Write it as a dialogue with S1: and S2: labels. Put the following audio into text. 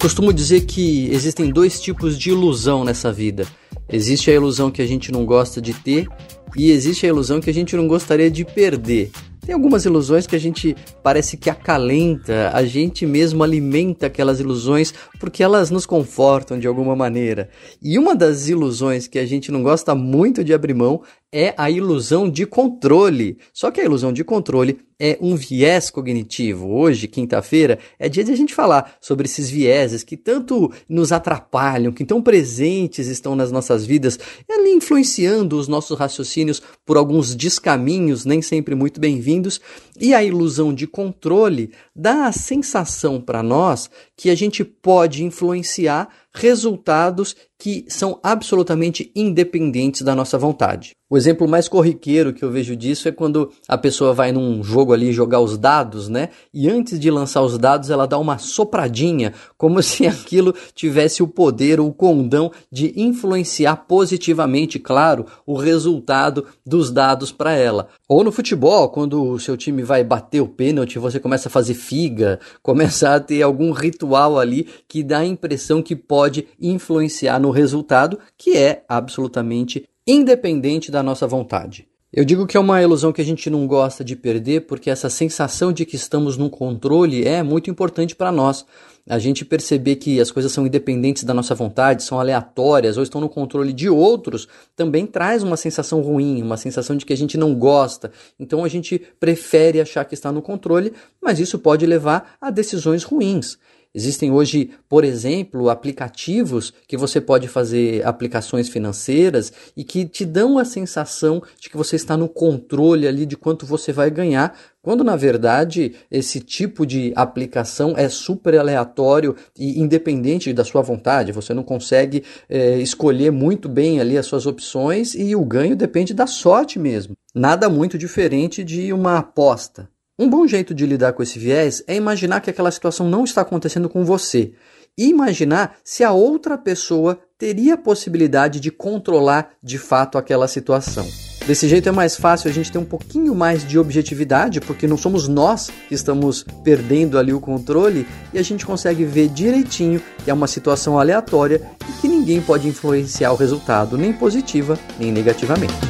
S1: costumo dizer que existem dois tipos de ilusão nessa vida. Existe a ilusão que a gente não gosta de ter e existe a ilusão que a gente não gostaria de perder. Tem algumas ilusões que a gente parece que acalenta, a gente mesmo alimenta aquelas ilusões porque elas nos confortam de alguma maneira. E uma das ilusões que a gente não gosta muito de abrir mão é a ilusão de controle. Só que a ilusão de controle é um viés cognitivo. Hoje, quinta-feira, é dia de a gente falar sobre esses vieses que tanto nos atrapalham, que tão presentes estão nas nossas vidas, ali influenciando os nossos raciocínios por alguns descaminhos, nem sempre muito bem-vindos. E a ilusão de controle dá a sensação para nós que a gente pode influenciar resultados que são absolutamente independentes da nossa vontade. O exemplo mais corriqueiro que eu vejo disso é quando a pessoa vai num jogo ali jogar os dados, né? E antes de lançar os dados, ela dá uma sopradinha, como se aquilo tivesse o poder, o condão de influenciar positivamente, claro, o resultado dos dados para ela. Ou no futebol, quando o seu time vai bater o pênalti, você começa a fazer figa, começa a ter algum ritual ali que dá a impressão que pode influenciar no resultado, que é absolutamente independente da nossa vontade. Eu digo que é uma ilusão que a gente não gosta de perder porque essa sensação de que estamos no controle é muito importante para nós. A gente perceber que as coisas são independentes da nossa vontade, são aleatórias ou estão no controle de outros, também traz uma sensação ruim, uma sensação de que a gente não gosta. Então a gente prefere achar que está no controle, mas isso pode levar a decisões ruins. Existem hoje, por exemplo, aplicativos que você pode fazer aplicações financeiras e que te dão a sensação de que você está no controle ali de quanto você vai ganhar, quando na verdade esse tipo de aplicação é super aleatório e independente da sua vontade. Você não consegue é, escolher muito bem ali as suas opções e o ganho depende da sorte mesmo. Nada muito diferente de uma aposta. Um bom jeito de lidar com esse viés é imaginar que aquela situação não está acontecendo com você e imaginar se a outra pessoa teria a possibilidade de controlar de fato aquela situação. Desse jeito é mais fácil a gente ter um pouquinho mais de objetividade, porque não somos nós que estamos perdendo ali o controle e a gente consegue ver direitinho que é uma situação aleatória e que ninguém pode influenciar o resultado, nem positiva nem negativamente.